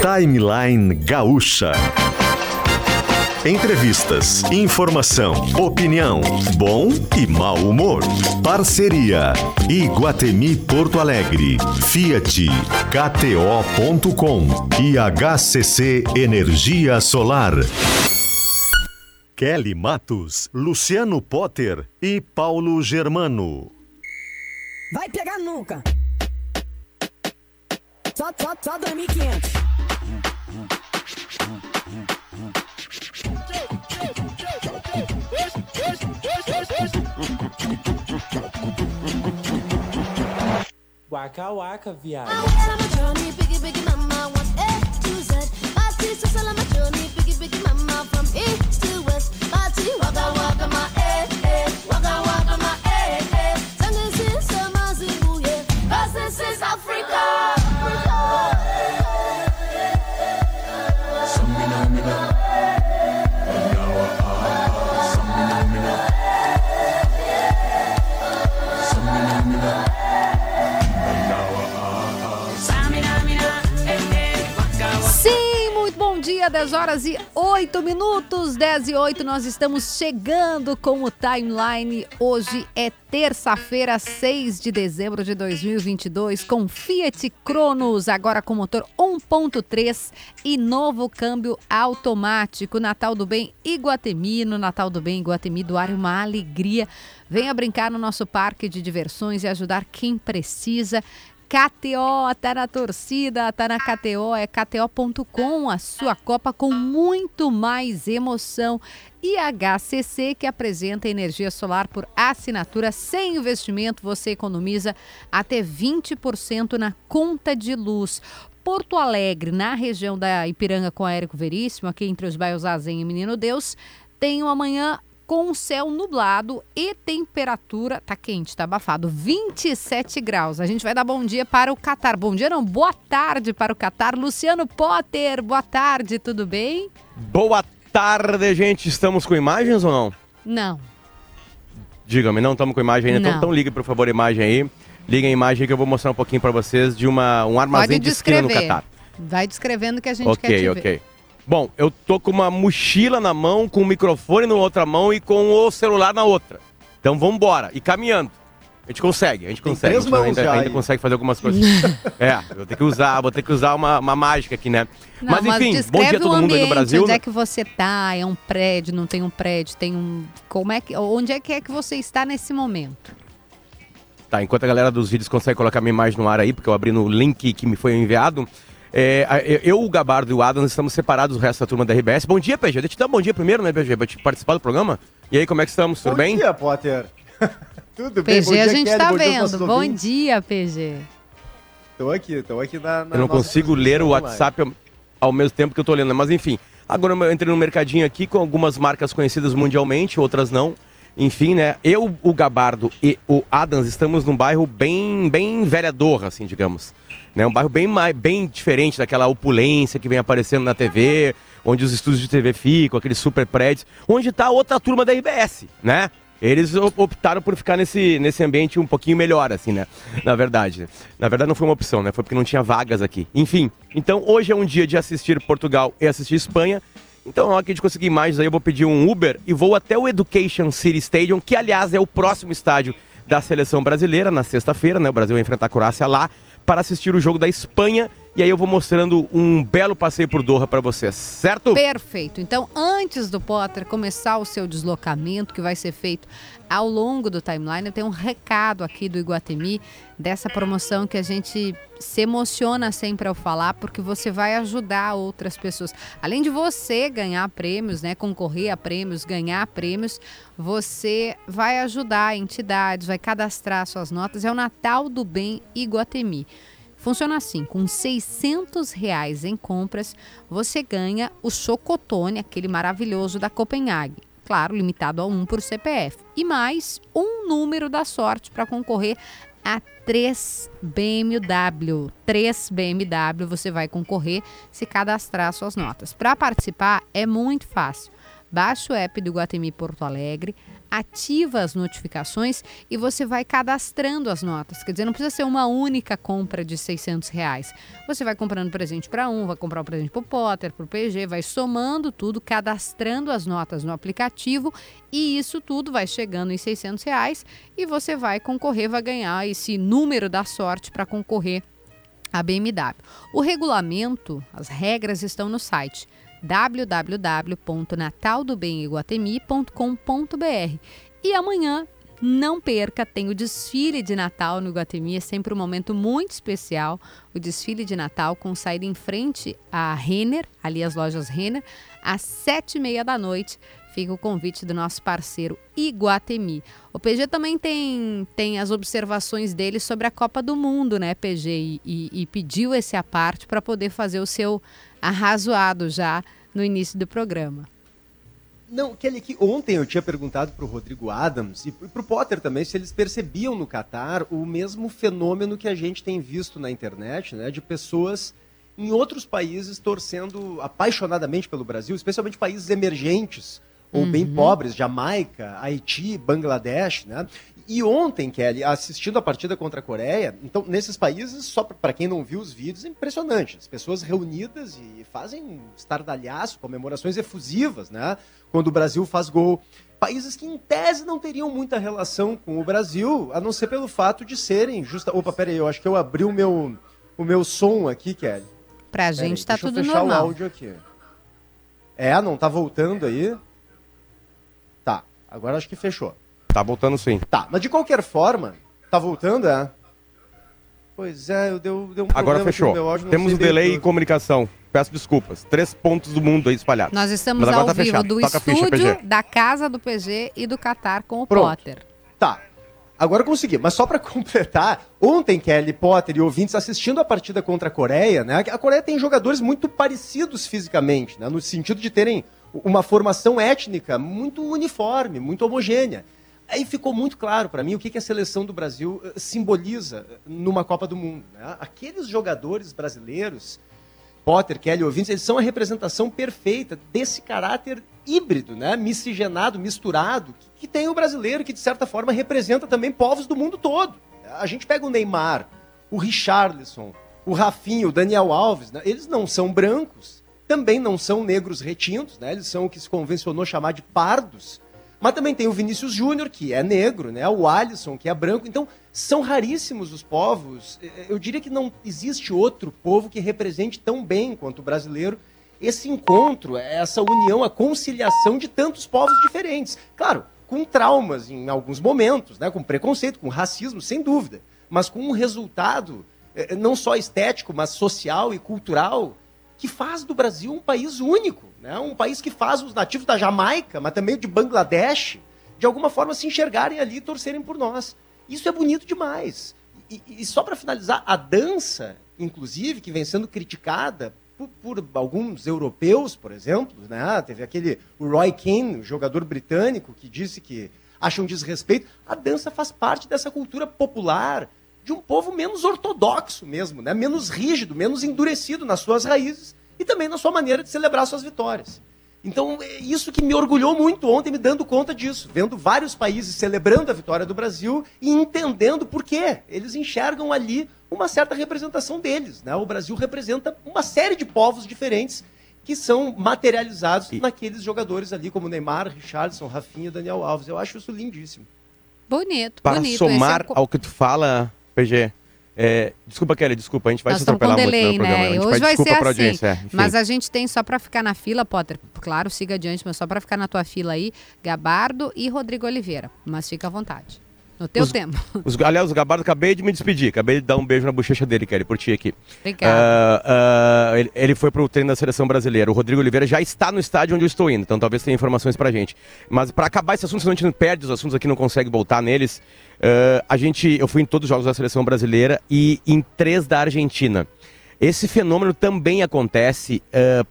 Timeline Gaúcha. Entrevistas, informação, opinião, bom e mau humor. Parceria Iguatemi Porto Alegre, Fiat, KTO.com e HCC Energia Solar. Kelly Matos, Luciano Potter e Paulo Germano. Vai pegar nunca. Só, só, só 2.500. Waka waka, viado. Sim, dia, 10 horas e 8 minutos, 10 e 8, nós estamos chegando com o Timeline. Hoje é terça-feira, 6 de dezembro de 2022, com Fiat Cronos, agora com motor 1.3 e novo câmbio automático. Natal do Bem Iguatemi, no Natal do Bem Iguatemi, doar uma alegria. Venha brincar no nosso parque de diversões e ajudar quem precisa. KTO, tá na torcida, tá na KTO, é KTO.com, a sua Copa com muito mais emoção. E HCC, que apresenta energia solar por assinatura sem investimento, você economiza até 20% na conta de luz. Porto Alegre, na região da Ipiranga com Érico Veríssimo, aqui entre os bairros Azen e Menino Deus, tem uma manhã com o céu nublado e temperatura, tá quente, tá abafado, 27 graus. A gente vai dar bom dia para o Catar. Bom dia não, boa tarde para o Catar. Luciano Potter, boa tarde, tudo bem? Boa tarde, gente. Estamos com imagens ou não? Não. Diga-me, não estamos com imagem ainda. Então, Não. então ligue, por favor, a imagem aí. Liga a imagem que eu vou mostrar um pouquinho para vocês de uma, um armazém de esquina no. Catar. Vai descrevendo que a gente quer te Ok, ok. Bom, eu tô com uma mochila na mão, com o microfone na outra mão e com o celular na outra. Então vamos embora. E caminhando. A gente consegue, a gente Tem consegue. três A gente mãos ainda, já ainda consegue fazer algumas coisas. é, vou ter que usar, vou ter que usar uma, uma mágica aqui, né? Não, mas enfim, bom descreve dia a todo mundo aí no ambiente, Brasil. Onde né? é que você tá? É um prédio, não tem um prédio, tem um. Como é que. Onde é que é que você está nesse momento? Tá, enquanto a galera dos vídeos consegue colocar minha imagem no ar aí, porque eu abri no link que me foi enviado. É, eu, o Gabardo e o Adams estamos separados do resto da turma da RBS. Bom dia, PG. Deixa eu te dar um bom dia primeiro, né, PG? Pra te participar do programa. E aí, como é que estamos? Tudo Bom bem? dia, Potter. Tudo bem? PG, a gente tá vendo. Bom dia. dia, PG. Tô aqui, tô aqui na, na Eu não consigo ler o. WhatsApp ao, ao mesmo tempo que eu tô lendo, mas enfim. Agora eu entrei no mercadinho aqui com algumas marcas conhecidas mundialmente, outras não. Enfim, né? Eu, o Gabardo e o Adams estamos num bairro bem, bem vereador, assim, digamos. Né? Um bairro bem, bem diferente daquela opulência que vem aparecendo na TV, onde os estúdios de TV ficam, aqueles super prédios, onde tá outra turma da RBS, né? Eles op- optaram por ficar nesse, nesse ambiente um pouquinho melhor, assim, né? Na verdade. Na verdade, não foi uma opção, né? Foi porque não tinha vagas aqui. Enfim, então hoje é um dia de assistir Portugal e assistir Espanha. Então, hora que a gente conseguir imagens aí, eu vou pedir um Uber e vou até o Education City Stadium, que, aliás, é o próximo estádio da seleção brasileira, na sexta-feira, né? O Brasil vai enfrentar a Croácia lá, para assistir o jogo da Espanha. E aí eu vou mostrando um belo passeio por Doha para vocês, certo? Perfeito. Então, antes do Potter começar o seu deslocamento, que vai ser feito ao longo do timeline, eu tenho um recado aqui do Iguatemi, dessa promoção que a gente se emociona sempre ao falar, porque você vai ajudar outras pessoas. Além de você ganhar prêmios, né, concorrer a prêmios, ganhar prêmios, você vai ajudar entidades, vai cadastrar suas notas. É o Natal do Bem Iguatemi. Funciona assim, com 600 reais em compras, você ganha o chocotone, aquele maravilhoso da Copenhague. Claro, limitado a um por CPF. E mais um número da sorte para concorrer a 3 BMW. 3 BMW você vai concorrer se cadastrar suas notas. Para participar é muito fácil. Baixa o app do Guatemi Porto Alegre, ativa as notificações e você vai cadastrando as notas. Quer dizer, não precisa ser uma única compra de 600 reais. Você vai comprando presente para um, vai comprar um presente para o Potter, para o PG, vai somando tudo, cadastrando as notas no aplicativo e isso tudo vai chegando em 600 reais e você vai concorrer, vai ganhar esse número da sorte para concorrer à BMW. O regulamento, as regras estão no site www.nataldobemiguatemi.com.br. E amanhã, não perca, tem o desfile de Natal no Iguatemi, é sempre um momento muito especial. O desfile de Natal com saída em frente à Renner, ali as lojas Renner, às sete e meia da noite. Fica o convite do nosso parceiro Iguatemi. O PG também tem, tem as observações dele sobre a Copa do Mundo, né, PG? E, e, e pediu esse à parte para poder fazer o seu arrazoado já no início do programa. Não, Kelly, que ontem eu tinha perguntado para o Rodrigo Adams e para o Potter também se eles percebiam no Catar o mesmo fenômeno que a gente tem visto na internet, né, de pessoas em outros países torcendo apaixonadamente pelo Brasil, especialmente países emergentes ou uhum. bem pobres, Jamaica, Haiti, Bangladesh, né? E ontem, Kelly, assistindo a partida contra a Coreia, então nesses países, só para quem não viu os vídeos, é impressionante. As pessoas reunidas e fazem estardalhaço, comemorações efusivas, né? Quando o Brasil faz gol. Países que, em tese, não teriam muita relação com o Brasil, a não ser pelo fato de serem justa. Opa, peraí, eu acho que eu abri o meu, o meu som aqui, Kelly. Pra gente tá tudo normal. Deixa eu fechar o áudio aqui. É, não tá voltando aí? Tá, agora acho que fechou. Tá voltando sim. Tá, mas de qualquer forma, tá voltando, é? Pois é, eu deu, deu um Agora fechou. Áudio, Temos um delay em comunicação. Peço desculpas. Três pontos do mundo aí espalhados. Nós estamos ao tá vivo fechado. do Toca estúdio, ficha, da casa do PG e do Qatar com o Pronto. Potter. Tá. Agora eu consegui, mas só para completar, ontem Kelly Potter e ouvintes assistindo a partida contra a Coreia, né? A Coreia tem jogadores muito parecidos fisicamente, né? No sentido de terem uma formação étnica muito uniforme, muito homogênea. Aí ficou muito claro para mim o que, que a seleção do Brasil eh, simboliza eh, numa Copa do Mundo. Né? Aqueles jogadores brasileiros, Potter, Kelly, ouvintes, eles são a representação perfeita desse caráter híbrido, né? miscigenado, misturado, que, que tem o brasileiro, que de certa forma representa também povos do mundo todo. A gente pega o Neymar, o Richarlison, o Rafinho, o Daniel Alves, né? eles não são brancos, também não são negros retintos, né? eles são o que se convencionou chamar de pardos, mas também tem o Vinícius Júnior, que é negro, né? O Alisson, que é branco. Então, são raríssimos os povos. Eu diria que não existe outro povo que represente tão bem quanto o brasileiro esse encontro, essa união, a conciliação de tantos povos diferentes. Claro, com traumas em alguns momentos, né? com preconceito, com racismo, sem dúvida. Mas com um resultado eh, não só estético, mas social e cultural que faz do Brasil um país único, né? um país que faz os nativos da Jamaica, mas também de Bangladesh, de alguma forma se enxergarem ali e torcerem por nós. Isso é bonito demais. E, e só para finalizar, a dança, inclusive, que vem sendo criticada por, por, alguns europeus, por exemplo, né? teve aquele Roy Keane, jogador britânico, que disse que acha um desrespeito. A dança faz parte dessa cultura popular de um povo menos ortodoxo mesmo, né? menos rígido, menos endurecido nas suas raízes e também na sua maneira de celebrar suas vitórias. Então, é isso que me orgulhou muito ontem, me dando conta disso, vendo vários países celebrando a vitória do Brasil e entendendo por quê. Eles enxergam ali uma certa representação deles. Né? O Brasil representa uma série de povos diferentes que são materializados e... naqueles jogadores ali, como Neymar, Richardson, Rafinha, Daniel Alves. Eu acho isso lindíssimo. Bonito, Para bonito. somar é... ao que tu fala, PG. É, desculpa, Kelly, desculpa, a gente vai Nós se atropelar com delay, muito no programa. Né? Hoje vai ser assim. Audiência, mas a gente tem só para ficar na fila, Potter. Claro, siga adiante, mas só para ficar na tua fila aí, Gabardo e Rodrigo Oliveira. Mas fica à vontade. No teu os, tempo. Os, aliás, o Gabardo, acabei de me despedir. Acabei de dar um beijo na bochecha dele, Kelly, por ti aqui. Obrigado. Uh, uh, ele, ele, foi pro treino da seleção brasileira. O Rodrigo Oliveira já está no estádio onde eu estou indo, então talvez tenha informações pra gente. Mas para acabar esse assunto, senão a gente não perde os assuntos aqui, não consegue voltar neles. Uh, a gente, eu fui em todos os jogos da seleção brasileira e em três da Argentina. Esse fenômeno também acontece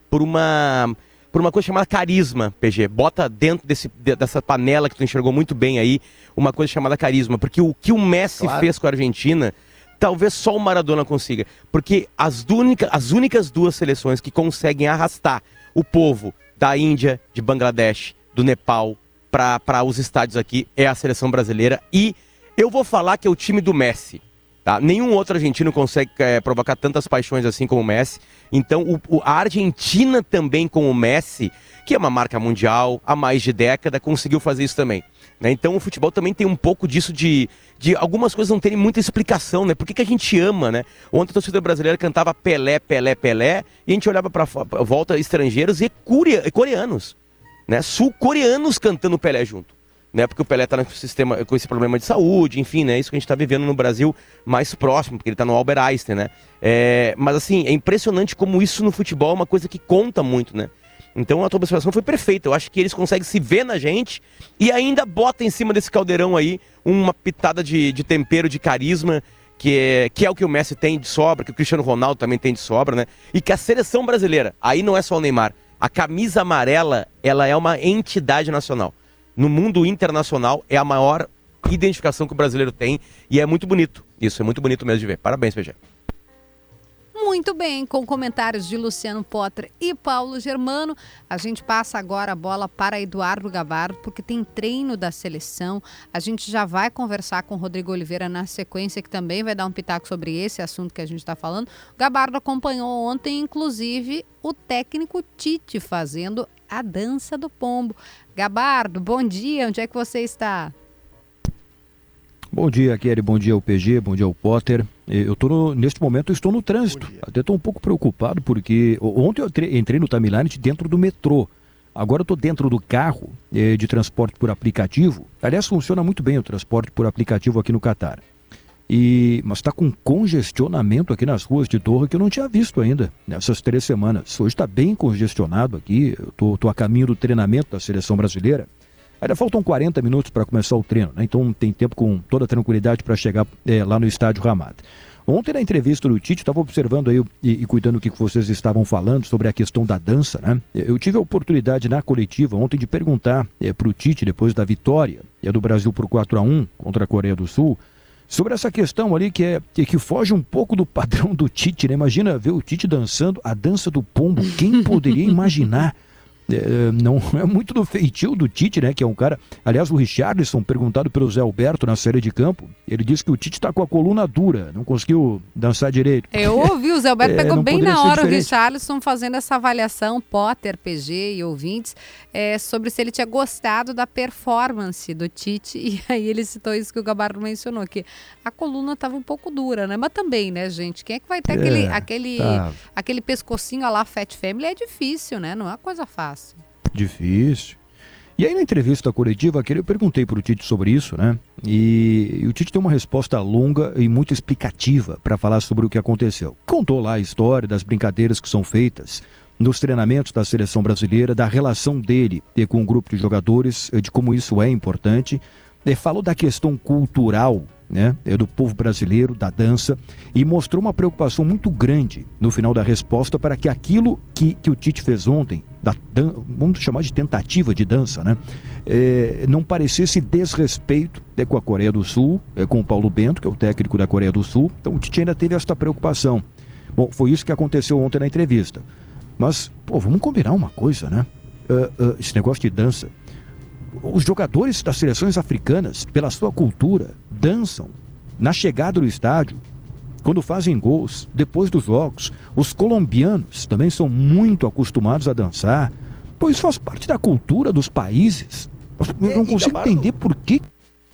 por uma por uma coisa chamada carisma, PG. Bota dentro desse, dessa panela que tu enxergou muito bem aí, uma coisa chamada carisma. Porque o que o Messi claro. fez com a Argentina, talvez só o Maradona consiga. Porque as, única, as únicas duas seleções que conseguem arrastar o povo da Índia, de Bangladesh, do Nepal, para os estádios aqui, é a seleção brasileira. E eu vou falar que é o time do Messi. Tá? Nenhum outro argentino consegue é, provocar tantas paixões assim como o Messi. Então, o, o, a Argentina também com o Messi, que é uma marca mundial há mais de década, conseguiu fazer isso também. Né? Então, o futebol também tem um pouco disso de, de algumas coisas não terem muita explicação, né? Por que, que a gente ama, né? Ontem a torcida brasileira cantava Pelé, Pelé, Pelé, e a gente olhava para volta estrangeiros e coreanos, né? Sul-coreanos cantando Pelé junto. Né, porque o Pelé está no sistema com esse problema de saúde, enfim, né? Isso que a gente está vivendo no Brasil mais próximo, porque ele está no Albert Einstein, né? É, mas assim, é impressionante como isso no futebol é uma coisa que conta muito, né? Então a tua observação foi perfeita. Eu acho que eles conseguem se ver na gente e ainda bota em cima desse caldeirão aí uma pitada de, de tempero, de carisma, que é, que é o que o Messi tem de sobra, que o Cristiano Ronaldo também tem de sobra, né? E que a seleção brasileira, aí não é só o Neymar, a camisa amarela, ela é uma entidade nacional no mundo internacional é a maior identificação que o brasileiro tem e é muito bonito. Isso é muito bonito mesmo de ver. Parabéns, PG. Muito bem, com comentários de Luciano Potter e Paulo Germano, a gente passa agora a bola para Eduardo Gabardo, porque tem treino da seleção. A gente já vai conversar com o Rodrigo Oliveira na sequência, que também vai dar um pitaco sobre esse assunto que a gente está falando. O Gabardo acompanhou ontem, inclusive, o técnico Tite fazendo a dança do pombo. Gabardo, bom dia, onde é que você está? Bom dia, Kelly, bom dia ao PG, bom dia ao Potter. Eu tô no, neste momento eu estou no trânsito. Até estou um pouco preocupado porque ontem eu entrei no timeline dentro do metrô. Agora eu estou dentro do carro é, de transporte por aplicativo. Aliás, funciona muito bem o transporte por aplicativo aqui no Catar. E, mas está com congestionamento aqui nas ruas de Torre que eu não tinha visto ainda nessas três semanas. Hoje está bem congestionado aqui. Eu estou a caminho do treinamento da seleção brasileira. Ainda faltam 40 minutos para começar o treino, né? então tem tempo com toda tranquilidade para chegar é, lá no estádio Ramada. Ontem na entrevista do Tite, estava observando aí e, e, cuidando do que vocês estavam falando sobre a questão da dança, né? Eu tive a oportunidade na coletiva ontem de perguntar é, para o Tite, depois da vitória é, do Brasil por 4 a 1 contra a Coreia do Sul, sobre essa questão ali que é que foge um pouco do padrão do Tite, né? Imagina ver o Tite dançando a dança do pombo. Quem poderia imaginar? É, não é muito do feitio do Tite, né? Que é um cara. Aliás, o Richardson, perguntado pelo Zé Alberto na série de campo, ele disse que o Tite está com a coluna dura, não conseguiu dançar direito. Eu ouvi, o Zé Alberto é, pegou bem na hora o Richardson fazendo essa avaliação, Potter, PG e ouvintes, é, sobre se ele tinha gostado da performance do Tite. E aí ele citou isso que o Gabardo mencionou, que a coluna estava um pouco dura, né? Mas também, né, gente? Quem é que vai ter é, aquele, aquele, tá. aquele pescocinho lá Fat Family? É difícil, né? Não é uma coisa fácil fácil. Difícil. E aí na entrevista coletiva, eu perguntei para o Tite sobre isso, né? E, e, o Tite tem uma resposta longa e muito explicativa para falar sobre o que aconteceu. Contou lá a história das brincadeiras que são feitas nos treinamentos da seleção brasileira, da relação dele com o um grupo de jogadores, de como isso é importante. Falou da questão cultural né, é do povo brasileiro, da dança, e mostrou uma preocupação muito grande no final da resposta para que aquilo que, que o Tite fez ontem, da vamos chamar de tentativa de dança, né, é, não parecesse desrespeito é, com a Coreia do Sul, é, com o Paulo Bento, que é o técnico da Coreia do Sul. Então o Tite ainda teve esta preocupação. Bom, foi isso que aconteceu ontem na entrevista. Mas, pô, vamos combinar uma coisa, né? Uh, uh, esse negócio de dança os jogadores das seleções africanas, pela sua cultura, dançam na chegada do estádio, quando fazem gols, depois dos jogos. Os colombianos também são muito acostumados a dançar, pois faz parte da cultura dos países. Eu não consigo entender por que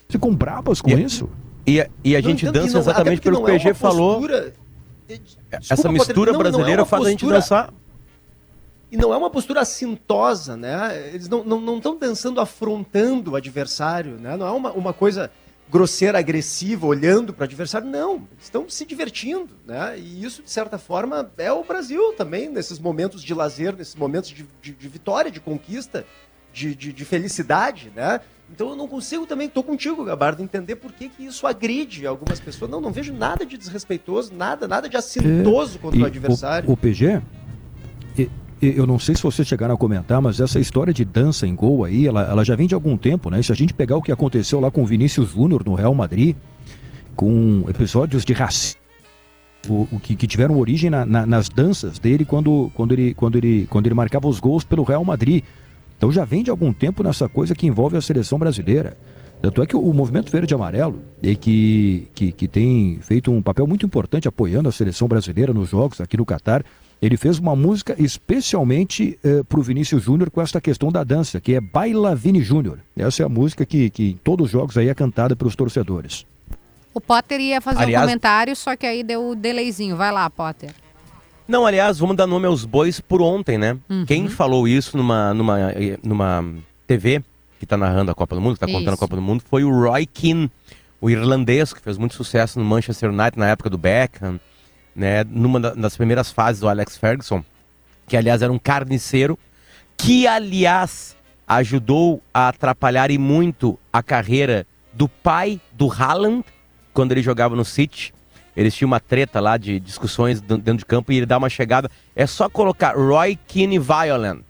ficam bravas com isso. E a, e a gente dança exatamente pelo que o PG é falou. Postura... Essa mistura brasileira não é faz postura... a gente dançar e não é uma postura assintosa, né? Eles não estão não, não dançando afrontando o adversário, né? Não é uma, uma coisa grosseira, agressiva, olhando para o adversário. Não, eles estão se divertindo, né? E isso, de certa forma, é o Brasil também, nesses momentos de lazer, nesses momentos de, de, de vitória, de conquista, de, de, de, felicidade, né? Então eu não consigo também, estou contigo, Gabardo, entender por que, que isso agride algumas pessoas. Não, não vejo nada de desrespeitoso, nada, nada de assintoso é, contra o adversário. O, o PG, eu não sei se vocês chegaram a comentar, mas essa história de dança em gol aí, ela, ela já vem de algum tempo, né? Se a gente pegar o que aconteceu lá com o Vinícius Júnior no Real Madrid, com episódios de racismo o, o que, que tiveram origem na- na- nas danças dele quando, quando, ele, quando, ele, quando ele marcava os gols pelo Real Madrid. Então já vem de algum tempo nessa coisa que envolve a seleção brasileira. Tanto é que o, movimento verde e amarelo, e que, que, que tem feito um papel muito importante apoiando a seleção brasileira nos jogos aqui no Catar, ele fez uma música especialmente para o Vinícius Júnior com essa questão da dança, que é Baila Vini Júnior. Essa é a música que, que em todos os jogos aí é cantada pelos torcedores. O Potter ia fazer Aliás- um comentário, só que aí deu o delayzinho. Vai lá, Potter. Não, aliás, vamos dar nome aos bois por ontem, né? Uhum. Quem falou isso numa, numa, eh, numa TV que tá narrando a Copa do Mundo, que tá contando a. Copa do Mundo, foi o Roy Keane, o irlandês que fez muito sucesso no Manchester United na época do Beckham, né? Numa da- das primeiras fases do Alex Ferguson, que aliás era um carniceiro, que aliás ajudou a atrapalhar e muito a carreira do pai do Haaland quando ele jogava no City. Eles tinham uma treta lá de discussões dentro de campo e ele dá uma chegada. É só colocar Roy Keane Violent.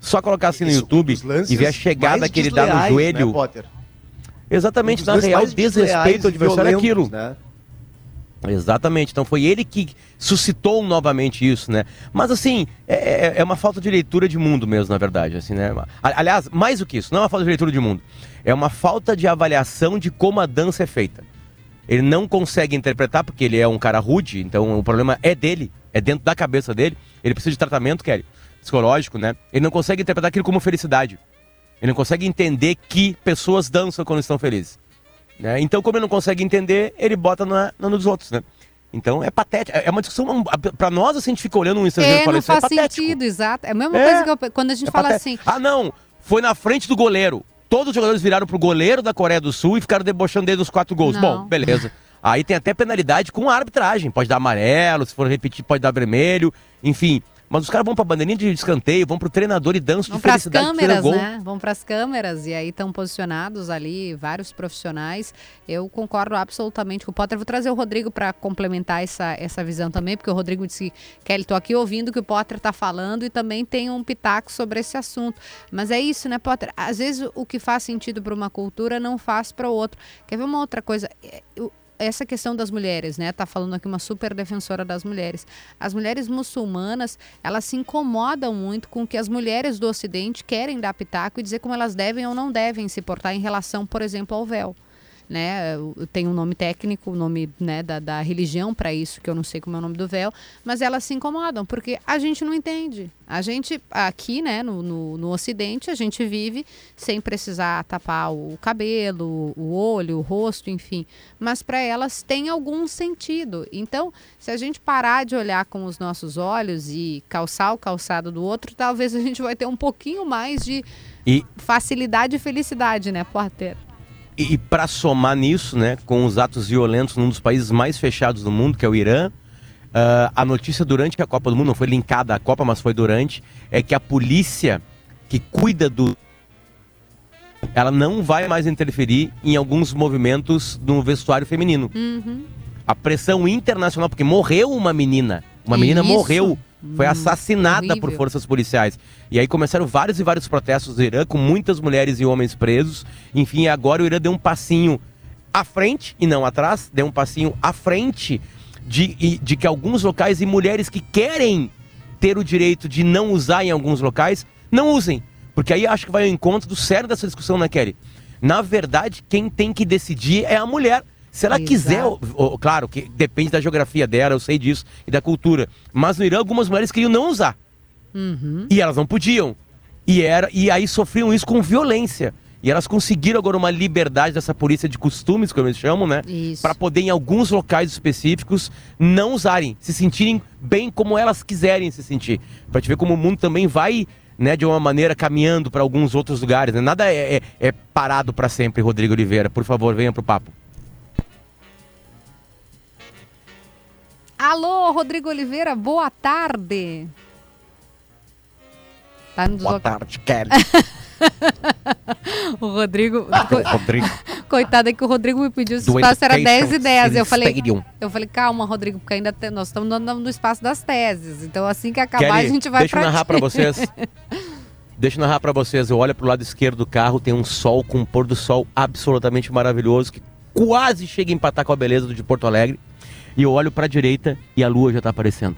Só colocar assim no Isso, YouTube e ver a chegada que ele dá no desleais, joelho. Né? Exatamente, Um na real, desrespeito ao adversário é aquilo. né? Exatamente. Então foi ele que suscitou novamente isso, né? Mas assim, é, é- é uma falta de leitura de mundo mesmo, na verdade, assim, né? Aliás, mais do que isso, não é uma falta de leitura de mundo. É uma falta de avaliação de como a dança é feita. Ele não consegue interpretar porque ele é um cara rude, então o problema é dele, é dentro da cabeça dele. Ele precisa de tratamento, Kelly, psicológico, né? Ele não consegue interpretar aquilo como felicidade. Ele não consegue entender que pessoas dançam quando estão felizes. Né? Então, como ele não consegue entender, ele bota na, na nos outros, né? Então é patético. É uma discussão. Pra nós, assim, a gente fica olhando um Instagram É, e fala não isso é faz patético. sentido, exato. É a mesma É. coisa que eu- quando a gente É fala patético. assim. Ah, não! Foi na frente do goleiro. Todos os jogadores viraram pro goleiro da Coreia do Sul e ficaram debochando dele dos quatro gols. Não. Bom, beleza. Aí tem até penalidade com a arbitragem. Pode dar amarelo, se for repetir, pode dar vermelho. Enfim. Mas os caras vão pra bandeirinha de escanteio, vão pro treinador e dançam Vão de para as felicidade. que fizeram câmeras, né? Vão para as câmeras e aí estão posicionados ali vários profissionais. Eu concordo absolutamente com o Potter. Vou trazer o Rodrigo para complementar essa, essa visão também, porque o Rodrigo disse que ele tô aqui ouvindo o que o Potter tá falando e também tem um pitaco sobre esse assunto. Mas é isso, né, Potter? Às vezes o que faz sentido para uma cultura não faz para outro. Quer ver uma outra coisa? É, eu- essa questão das mulheres, né? Tá falando aqui uma super defensora das mulheres. As mulheres muçulmanas, elas se incomodam muito com o que as mulheres do Ocidente querem dar pitaco e dizer como elas devem ou não devem se portar em relação, por exemplo, ao véu. Né? Tem um nome técnico, o nome né, da, da religião para isso, que eu não sei como é o nome do véu, mas elas se incomodam, porque a gente não entende. A gente, aqui, né, no, no, no Ocidente, a gente vive sem precisar tapar o cabelo, o olho, o rosto, enfim. Mas para elas tem algum sentido. Então, se a gente parar de olhar com os nossos olhos e calçar o calçado do outro, talvez a gente vai ter um pouquinho mais de E facilidade e felicidade, né, Potter? E, e para somar nisso, né, com os atos violentos num dos países mais fechados do mundo, que é o Irã, ah, a notícia durante a Copa do Mundo, não foi linkada à Copa, mas foi durante, é que a polícia que cuida do. Ela não vai mais interferir em alguns movimentos no vestuário feminino. Uhum. A pressão internacional, porque morreu uma menina. Uma menina Isso. morreu. Foi Hum, assassinada por horrível. forças policiais. E aí começaram vários e vários protestos do Irã, com muitas mulheres e homens presos. Enfim, agora o Irã deu um passinho à frente e não atrás, deu um passinho à frente de, de que alguns locais e mulheres que querem ter o direito de não usar em alguns locais, não usem. Porque aí acho que vai ao encontro do sério dessa discussão, né, Kelly? Na verdade, quem tem que decidir é a mulher. Se ela Exato. quiser, ó, ó, claro que depende da geografia dela, eu sei disso, e da cultura. Mas no Irã, algumas mulheres queriam não usar. Uhum. E elas não podiam. E, era, e aí sofriam isso com violência. E elas conseguiram agora uma liberdade dessa polícia de costumes, como eles chamam, né? Para poder, em alguns locais específicos, não usarem, se sentirem bem como elas quiserem se sentir. Para te ver como o mundo também vai, né, de uma maneira caminhando para alguns outros lugares. Né? Nada é, é- é parado para sempre, Rodrigo Oliveira. Por favor, venha pro papo. Alô, Rodrigo Oliveira, boa tarde. Tá Boa tarde, Kelly. O Rodrigo. Rodrigo. Coitado, é que o Rodrigo me pediu se o espaço era 10 e Education 10. Eu falei, Stadium. eu falei, calma, Rodrigo, porque ainda tem- nós estamos no, no espaço das teses. Então, assim que acabar, Kelly, a gente vai deixa eu pra narrar ti. pra vocês. Deixa eu narrar pra vocês. Eu olho pro lado esquerdo do carro, tem um sol com um pôr do sol absolutamente maravilhoso que quase chega a empatar com a beleza do de Porto Alegre. E eu olho pra direita e a lua já tá aparecendo.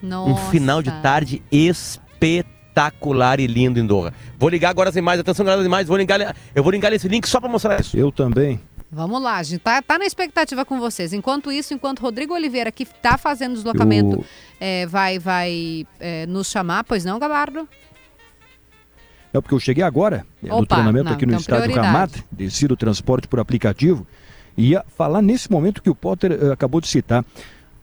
Nossa. Um final de tarde espetacular e lindo em Doha. Vou ligar agora as imagens, atenção galera das imagens, vou ligar, eu vou ligar esse link só pra mostrar isso. Eu também. Vamos lá, a gente tá, tá na expectativa com vocês. Enquanto isso, enquanto Rodrigo Oliveira, que tá fazendo deslocamento, Eu- é, vai, vai é, nos chamar, pois não, Gabardo? É porque eu cheguei agora, é, no Opa, treinamento não, aqui no então estádio prioridade. Ramat, desci do transporte por aplicativo, ia falar nesse momento que o Potter eh, acabou de citar.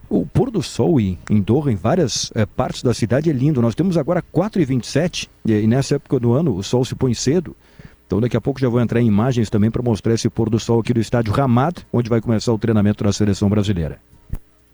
O pôr do sol em, em Doha, em várias eh, partes da cidade, é lindo. Nós temos agora 4h27, e, e nessa época do ano o sol se põe cedo. Então daqui a pouco já vou entrar em imagens também para mostrar esse pôr do sol aqui do estádio Ramat, onde vai começar o treinamento da seleção brasileira.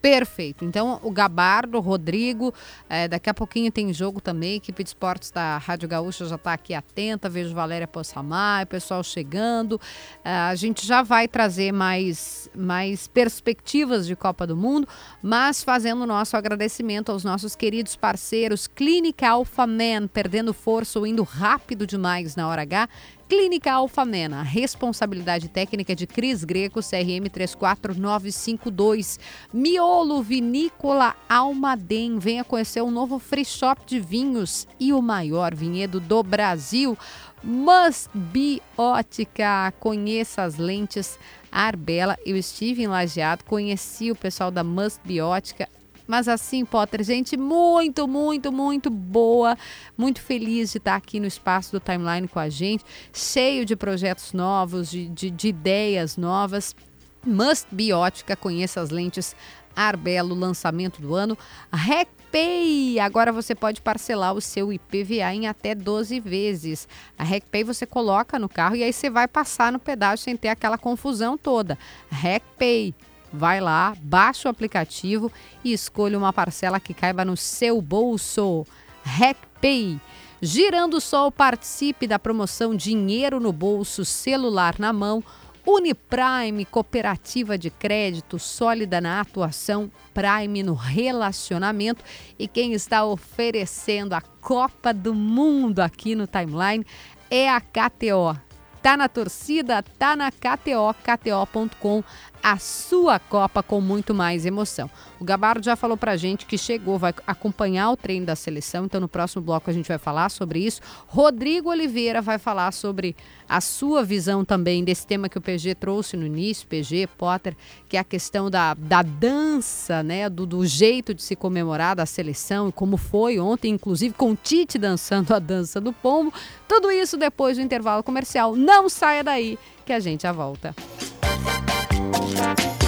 Perfeito. Então, o Gabardo, o Rodrigo, é, daqui a pouquinho tem jogo também. Equipe de esportes da Rádio Gaúcha já está aqui atenta. Vejo Valéria Possamay, o pessoal chegando. É, a gente já vai trazer mais, mais perspectivas de Copa do Mundo, mas fazendo nosso agradecimento aos nossos queridos parceiros Clínica Alpha Man, perdendo força ou indo rápido demais na hora H. Clínica Alfamena, responsabilidade técnica de Cris Greco, CRM 34952. Miolo Vinícola Almaden, venha conhecer o novo free shop de vinhos e o maior vinhedo do Brasil. Must Be Ótica, conheça as lentes Arbela. Eu estive em Lajeado, conheci o pessoal da Must Be Ótica. Mas assim, Potter, gente muito, muito, muito boa, muito feliz de estar aqui no espaço do Timeline com a gente, cheio de projetos novos, de, de, de ideias novas. Must Be Ótica, conheça as lentes Arbelo, lançamento do ano. RecPay, agora você pode parcelar o seu IPVA em até 12 vezes. A RecPay você coloca no carro e aí você vai passar no pedágio sem ter aquela confusão toda. RecPay, vai lá, baixa o aplicativo e escolha uma parcela que caiba no seu bolso. RecPay. Girando o Sol, participe da promoção Dinheiro no Bolso, Celular na Mão. Uniprime, cooperativa de crédito sólida na atuação, Prime no relacionamento. E quem está oferecendo a Copa do Mundo aqui no Timeline é a KTO. Tá na torcida, tá na KTO, KTO.com, a sua Copa com muito mais emoção. O Gabardo já falou pra gente que chegou, vai acompanhar o treino da seleção, então no próximo bloco a gente vai falar sobre isso. Rodrigo Oliveira vai falar sobre a sua visão também desse tema que o PG trouxe no início, PG, Potter, que é a questão da, da dança, né, do, do jeito de se comemorar da seleção como foi ontem, inclusive com o Tite dançando a dança do pombo. Tudo isso depois do intervalo comercial. Não saia daí que a gente já volta. Bye.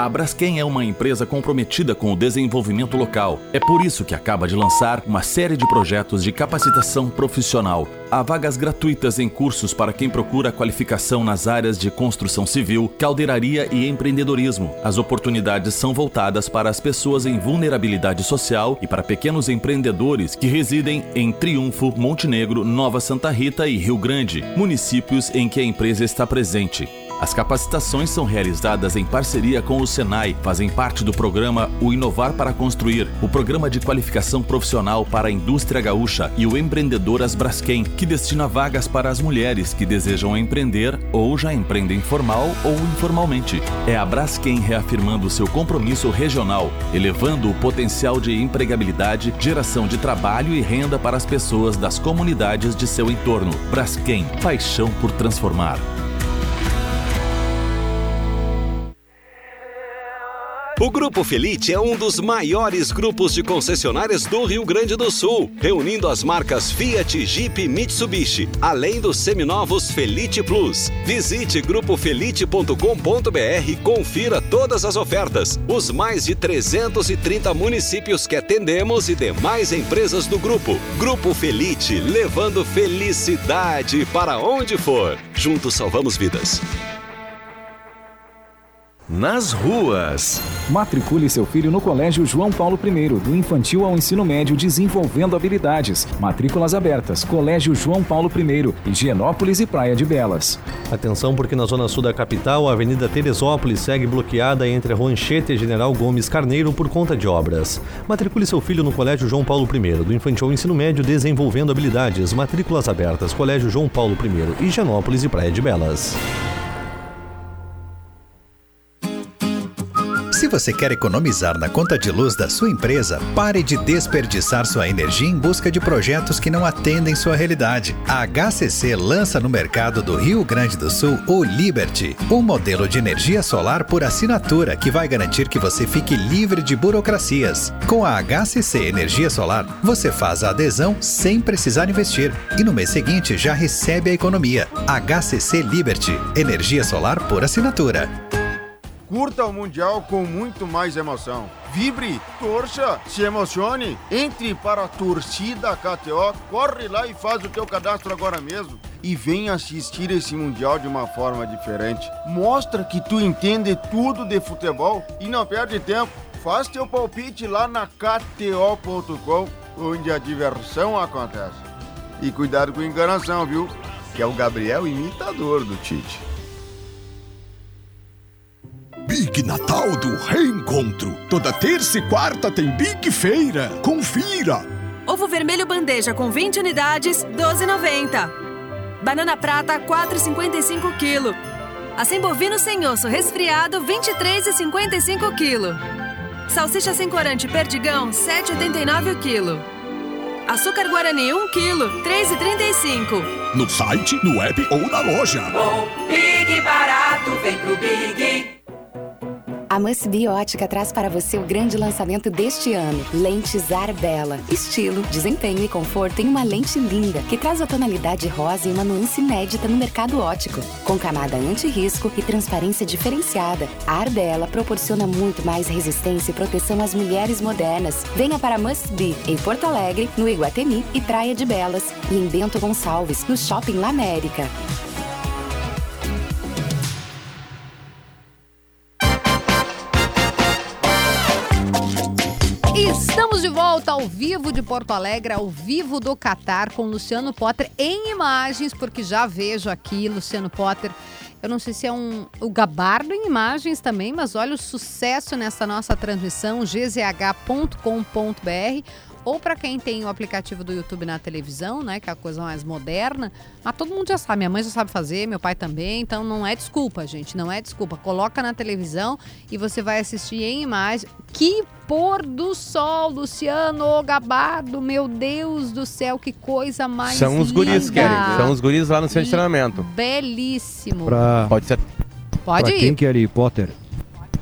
A Braskem é uma empresa comprometida com o desenvolvimento local. É por isso que acaba de lançar uma série de projetos de capacitação profissional. Há vagas gratuitas em cursos para quem procura qualificação nas áreas de construção civil, caldeiraria e empreendedorismo. As oportunidades são voltadas para as pessoas em vulnerabilidade social e para pequenos empreendedores que residem em Triunfo, Montenegro, Nova Santa Rita e Rio Grande, municípios em que a empresa está presente. As capacitações são realizadas em parceria com o Senai, fazem parte do programa O Inovar para Construir, o programa de qualificação profissional para a indústria gaúcha e o Empreendedoras Braskem, que destina vagas para as mulheres que desejam empreender ou já empreendem formal ou informalmente. É a Braskem reafirmando seu compromisso regional, elevando o potencial de empregabilidade, geração de trabalho e renda para as pessoas das comunidades de seu entorno. Braskem, paixão por transformar. O Grupo Felite é um dos maiores grupos de concessionárias do Rio Grande do Sul, reunindo as marcas Fiat, Jeep e Mitsubishi, além dos seminovos Felite Plus. Visite grupofelite.com.br e confira todas as ofertas, os mais de 330 municípios que atendemos e demais empresas do grupo. Grupo Felite, levando felicidade para onde for. Juntos salvamos vidas. Nas ruas. Matricule seu filho no Colégio João Paulo I, do infantil ao ensino médio, desenvolvendo habilidades. Matrículas abertas. Colégio João Paulo I, Higienópolis e Praia de Belas. Atenção, porque na zona sul da capital, a Avenida Teresópolis segue bloqueada entre a Rua Anchieta e General Gomes Carneiro por conta de obras. Matricule seu filho no Colégio João Paulo I, do infantil ao ensino médio, desenvolvendo habilidades. Matrículas abertas. Colégio João Paulo I, Higienópolis e Praia de Belas. Você quer economizar na conta de luz da sua empresa, pare de desperdiçar sua energia em busca de projetos que não atendem sua realidade. A HCC lança no mercado do Rio Grande do Sul o Liberty, um modelo de energia solar por assinatura que vai garantir que você fique livre de burocracias. Com a HCC Energia Solar, você faz a adesão sem precisar investir e no mês seguinte já recebe a economia. HCC Liberty, energia solar por assinatura. Curta o Mundial com muito mais emoção. Vibre, torça, se emocione. Entre para a torcida KTO, corre lá e faz o teu cadastro agora mesmo. E vem assistir esse Mundial de uma forma diferente. Mostra que tu entende tudo de futebol e não perde tempo. Faz teu palpite lá na KTO.com, onde a diversão acontece. E cuidado com enganação, viu? Que é o Gabriel imitador do Tite. Big Natal do Reencontro. Toda terça e quarta tem Big Feira. Confira! Ovo vermelho bandeja com 20 unidades, 12,90. Banana prata, 4,55 kg. Assim bovino sem osso resfriado, 23,55 kg. Salsicha sem corante perdigão, 7,89 o quilo. Açúcar Guarani, 1 kg, 3,35. No site, no app ou na loja. Bom, Big barato, vem pro Big. A Must Be Ótica traz para você o grande lançamento deste ano. Lentes Arbella. Estilo, desempenho e conforto em uma lente linda que traz a tonalidade rosa e uma nuance inédita no mercado óptico. Com camada anti-risco e transparência diferenciada, a Arbella proporciona muito mais resistência e proteção às mulheres modernas. Venha para a Must Be em Porto Alegre, no Iguatemi e Praia de Belas e em Bento Gonçalves, no Shopping La América. Estamos de volta ao vivo de Porto Alegre, ao vivo do Catar, com Luciano Potter em imagens, porque já vejo aqui Luciano Potter. Eu não sei se é um o Gabardo em imagens também, mas olha o sucesso nessa nossa transmissão, gzh.com.br ou para quem tem o aplicativo do YouTube na televisão, né, que é a coisa mais moderna, mas todo mundo já sabe, minha mãe já sabe fazer, meu pai também, então não é desculpa, gente, não é desculpa. Coloca na televisão e você vai assistir em imagem. Que pôr do sol, Luciano Gabardo, meu Deus do céu, que coisa mais São os guris, linda. Kelly. São os guris lá no centro de E treinamento. Belíssimo. Pra, Pode ser. Pode pra ir. quem quer ir, Potter,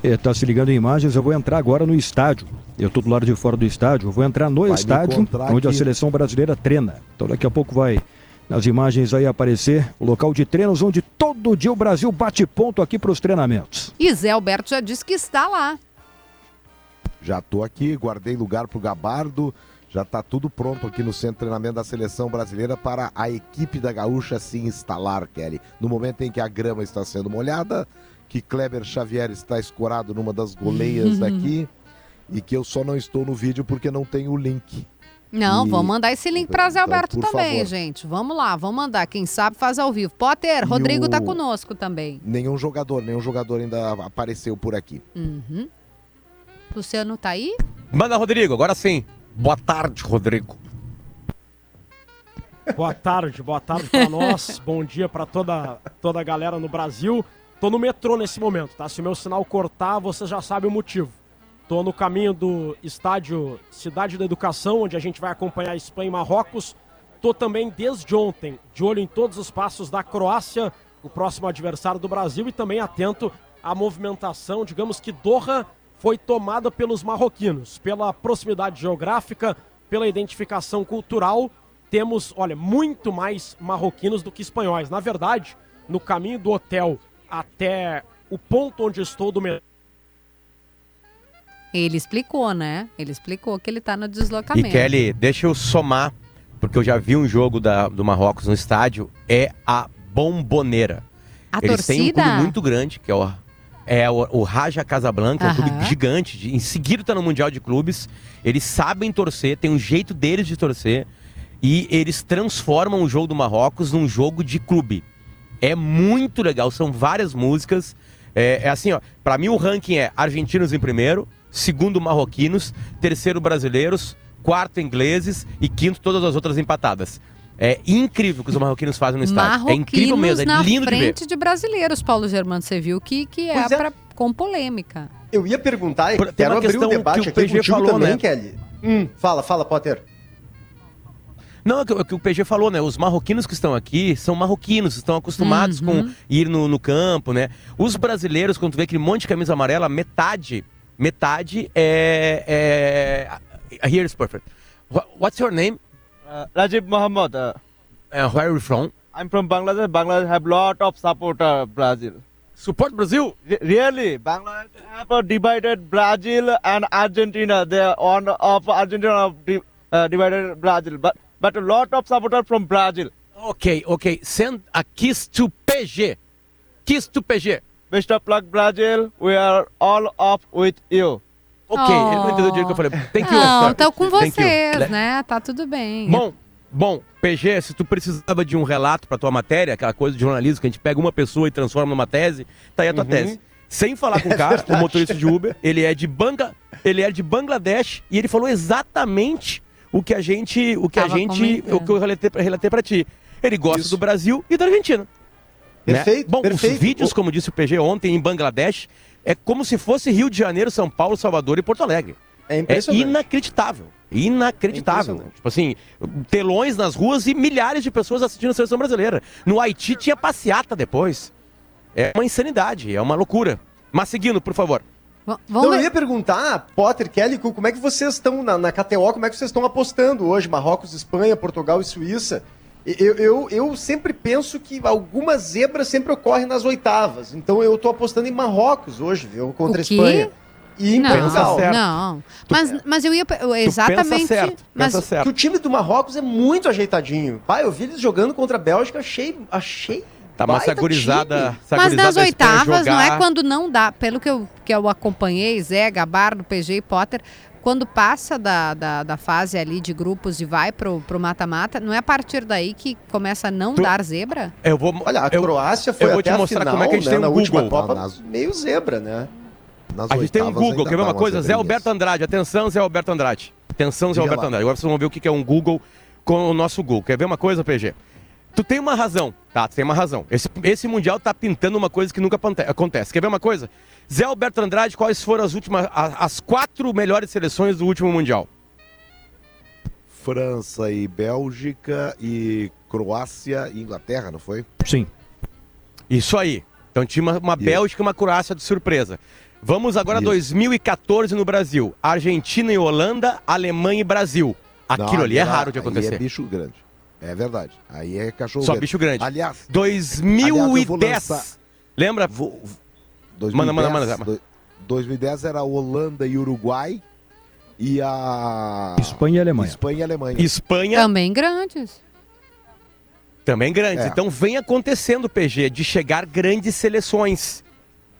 está se ligando em imagens, eu vou entrar agora no estádio. Eu estou do lado de fora do estádio, eu vou entrar no Vai estádio onde a aqui. seleção brasileira treina. Então daqui a pouco vai nas imagens aí aparecer o local de treinos onde todo dia o Brasil bate ponto aqui para os treinamentos. E Zé Alberto já disse que está lá. Já tô aqui, guardei lugar pro Gabardo. Já tá tudo pronto aqui no centro de treinamento da seleção brasileira para a equipe da Gaúcha se instalar, Kelly. No momento em que a grama está sendo molhada, que Kleber Xavier está escorado numa das goleias daqui e que eu só não estou no vídeo porque não tenho o link. Não, E- vamos mandar esse link para Zé Então, Alberto por também, favor. gente. Vamos lá, vamos mandar. Quem sabe faz ao vivo. Potter, Rodrigo o- tá conosco também. Nenhum jogador, nenhum jogador ainda apareceu por aqui. Uhum. Luciano tá aí? Manda, Rodrigo, agora sim. Boa tarde, Rodrigo. Boa tarde, boa tarde pra nós. Bom dia pra toda, toda a galera no Brasil. Tô no metrô nesse momento, tá? Se o meu sinal cortar, você já sabe o motivo. Tô no caminho do estádio Cidade da Educação, onde a gente vai acompanhar a Espanha e Marrocos. Tô também desde ontem, de olho em todos os passos da Croácia, o próximo adversário do Brasil, e também atento à movimentação. Digamos que Doha foi tomada pelos marroquinos, pela proximidade geográfica, pela identificação cultural. Temos, olha, muito mais marroquinos do que espanhóis. Na verdade, no caminho do hotel até o ponto onde estou do metrô, Ele explicou, né? Ele explicou que ele tá no deslocamento. E Kelly, deixa eu somar, porque eu já vi um jogo da- do Marrocos no estádio, é a Bomboneira. A Eles têm um torcida? clube muito grande, que é o, é o, o Raja Casablanca, é um clube gigante, de, em seguida tá no Mundial de Clubes. Eles sabem torcer, tem um jeito deles de torcer, e eles transformam o jogo do Marrocos num jogo de clube. É muito legal, são várias músicas. É, é assim, ó, pra mim o ranking é argentinos em primeiro, segundo marroquinos, terceiro brasileiros, quarto ingleses e quinto todas as outras empatadas. É incrível o que os marroquinos fazem no estádio. É incrível mesmo, é na lindo de ver. frente de brasileiros, Paulo Germano. Você viu que, que é, é. pra com polêmica. Eu ia perguntar, Por- tem quero uma abrir questão debate que o aqui PG falou, também, né? Kelly. Hum, fala, fala, Potter. Não, é que, é que o PG falou, né? Os marroquinos que estão aqui são marroquinos, estão acostumados Uhum. com ir no, no campo, né? Os brasileiros, quando tu vê aquele monte de camisa amarela, metade, metade é. é here is perfect. Wha- What's your name? Rajib Mohammed. Uh, where are you from? I'm from Bangladesh. Bangladesh have lot of supporter Brazil. Support Brazil? really, Bangladesh have a divided Brazil and Argentina. They are on of Argentina of di- uh, divided Brazil, but but a lot of supporter from Brazil. Ok, ok. Send a kiss to PG. Kiss to PG. Of luck, Brazil. We are all up with you. Ok, ele não entendeu direito o que eu falei. Thank you. Não, tô com vocês, né? Tá tudo bem. Bom, bom, PG, se tu precisava de um relato pra tua matéria, aquela coisa de jornalismo que a gente pega uma pessoa e transforma numa tese, tá aí a tua Uhum. tese. Sem falar com o É cara, o motorista de Uber, ele é de Banga, ele é de Bangladesh e ele falou exatamente o que a gente, o que a Tava gente, comentando. o que eu relatei, relatei para ti. Ele gosta do Brasil e da Argentina. né? Perfeito, Bom, perfeito. os vídeos, como disse o PG ontem em Bangladesh, é como se fosse Rio de Janeiro, São Paulo, Salvador e Porto Alegre. É impressionante. inacreditável. Inacreditável. tipo assim, telões nas ruas e milhares de pessoas assistindo a seleção brasileira. No Haiti tinha passeata depois. É uma insanidade, é uma loucura. Mas seguindo, por favor. Não, eu ia perguntar, Potter, Kelly, como é que vocês estão na, na KTO, como é que vocês estão apostando hoje? Marrocos, Espanha, Portugal e Suíça. Eu, eu, eu sempre penso que algumas zebras sempre ocorrem nas oitavas. Então eu tô apostando em Marrocos hoje, viu? Contra a O quê? Espanha. E em não, Portugal. não. Mas, mas eu ia. Exatamente. mas Que o time do Marrocos é muito ajeitadinho. Pai, eu vi eles jogando contra a Bélgica, achei. achei Tá, mas essa gurizada. essa Mas gurizada nas oitavas, não é jogar- quando não dá. Pelo que eu, que eu acompanhei, Zé, Gabardo, PG e Potter, quando passa da, da, da fase ali de grupos e vai pro pro mata-mata, não é a partir daí que começa a não Tu- dar zebra? Eu vou, Olha, a eu- Croácia foi eu vou até te a mostrar final, como é que a gente né, tem um na última Google. Copa, meio zebra, né? a gente tem um Google, quer ver uma coisa? Zé Alberto Andrade, atenção, Zé Alberto Andrade. Atenção, Zé Alberto. Andrade. Agora vocês vão ver o que que é um Google com o nosso Google. Quer ver uma coisa, PG? Tu tem uma razão, tá? Tu tem uma razão. Esse, esse Mundial tá pintando uma coisa que nunca acontece. Quer ver uma coisa? Zé Alberto Andrade, quais foram as últimas, as quatro melhores seleções do último Mundial? França e Bélgica e Croácia e Inglaterra, não foi? Sim. Isso aí. Então tinha uma, uma Bélgica e uma Croácia de surpresa. Vamos agora a Isso. 2014 no Brasil. Argentina e Holanda, Alemanha e Brasil. Aquilo Não, ali é raro de aí acontecer. é bicho grande. É verdade. Aí é cachorro Só grande. bicho grande. Aliás, 2010. vou lançar- Lembra? 2010, Manda, manda, manda. do- 2010 era Holanda e Uruguai e a Espanha e Alemanha. Espanha e Alemanha. Espanha Também grandes. também grandes. É. Então vem acontecendo, PG, de chegar grandes seleções.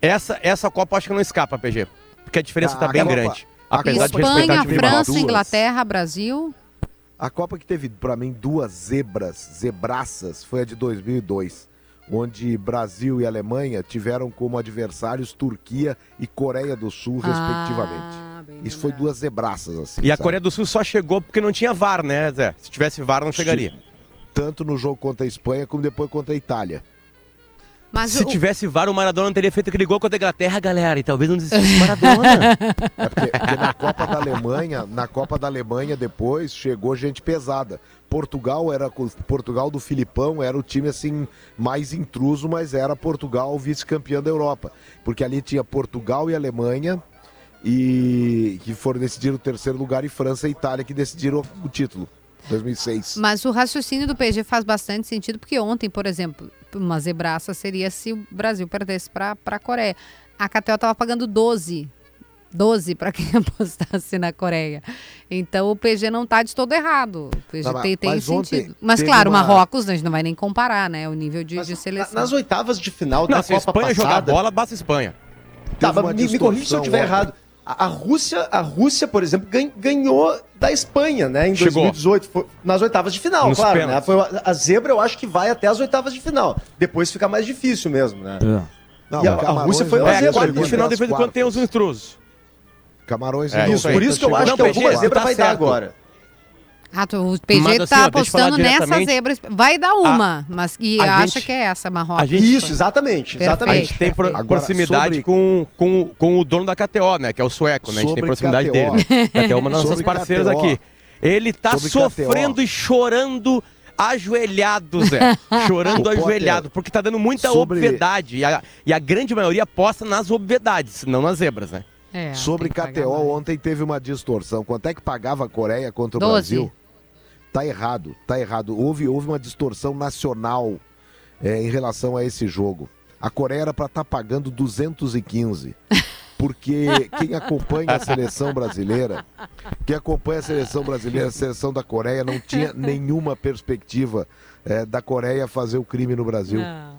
Essa, essa Copa eu acho que não escapa, PG. Porque a diferença A tá bem Copa- grande. a Apesar de respeitar Espanha, de Marrocos. França, Inglaterra, Brasil. A Copa que teve pra mim duas zebras, zebraças, foi a de 2002, onde Brasil e Alemanha tiveram como adversários Turquia e Coreia do Sul, respectivamente. Isso foi duas zebraças assim. E a sabe? Coreia do Sul só chegou porque não tinha VAR, né, Zé? Se tivesse VAR, não chegaria. Tanto no jogo contra a Espanha como depois contra a Itália. Mas Se o- tivesse VAR, o Maradona não teria feito aquele gol contra a Inglaterra, galera. E talvez não desistisse do Maradona. É porque, porque na Copa da Alemanha, na Copa da Alemanha depois chegou gente pesada. Portugal era Portugal do Filipão era o time assim mais intruso, mas era Portugal vice-campeão da Europa, porque ali tinha Portugal e Alemanha e que foram decidir o terceiro lugar e França e Itália que decidiram o título. 2006. Mas o raciocínio do PG faz bastante sentido, porque ontem, por exemplo, uma zebraça seria se o Brasil perdesse para a Coreia. A KTO estava pagando 12. 12 para quem apostasse na Coreia. Então o PG não está de todo errado. O PG Tá, mas- tem, tem mas sentido. Mas claro, uma- Marrocos a gente não vai nem comparar, né? O nível de, de seleção. Nas oitavas de final Não, da se a Copa Espanha jogar passada... bola, basta a Espanha. Tá, mas me, me corrija se eu estiver errado. A, a Rússia, a Rússia, por exemplo, gan- ganhou da Espanha, né, em Chegou. 2018, foi nas oitavas de final, Nos claro, né? Foi a, zebra eu acho que vai até as oitavas de final. Depois fica mais difícil mesmo, né? Não, e a, a Rússia foi uma que zebra. ali, final, né? de quando, tem os intrusos. Camarões É, e isso Por isso que eu acho Não, que alguma zebra tá vai dar certo. agora. Ah, tu- o PG Mas, assim, tá apostando nessa diretamente. zebra. Vai dar uma, mas e a acha gente- que é essa, Marrocos. a gente- Isso, exatamente, A exatamente. gente tem pro- Agora, proximidade sobre- com, com, com o dono da KTO, né? Que é o sueco, né? A gente tem proximidade KTO. dele. KTO é uma das nossas parceiras KTO. aqui. Ele tá Sobre sofrendo KTO. e chorando ajoelhado, Zé. chorando O Potter- ajoelhado, porque tá dando muita Sobre- obviedade. E a, e a grande maioria aposta nas obviedades, não nas zebras, né? É, Sobre KTO, ontem teve uma distorção. Quanto é que pagava a Coreia contra o Doze. Brasil? Tá errado, tá errado. Houve, houve uma distorção nacional é, em relação a esse jogo. A Coreia era para estar pagando 215. Porque quem acompanha a seleção brasileira, quem acompanha a seleção brasileira, a seleção da Coreia, não tinha nenhuma perspectiva é, da Coreia fazer o crime no Brasil. Não,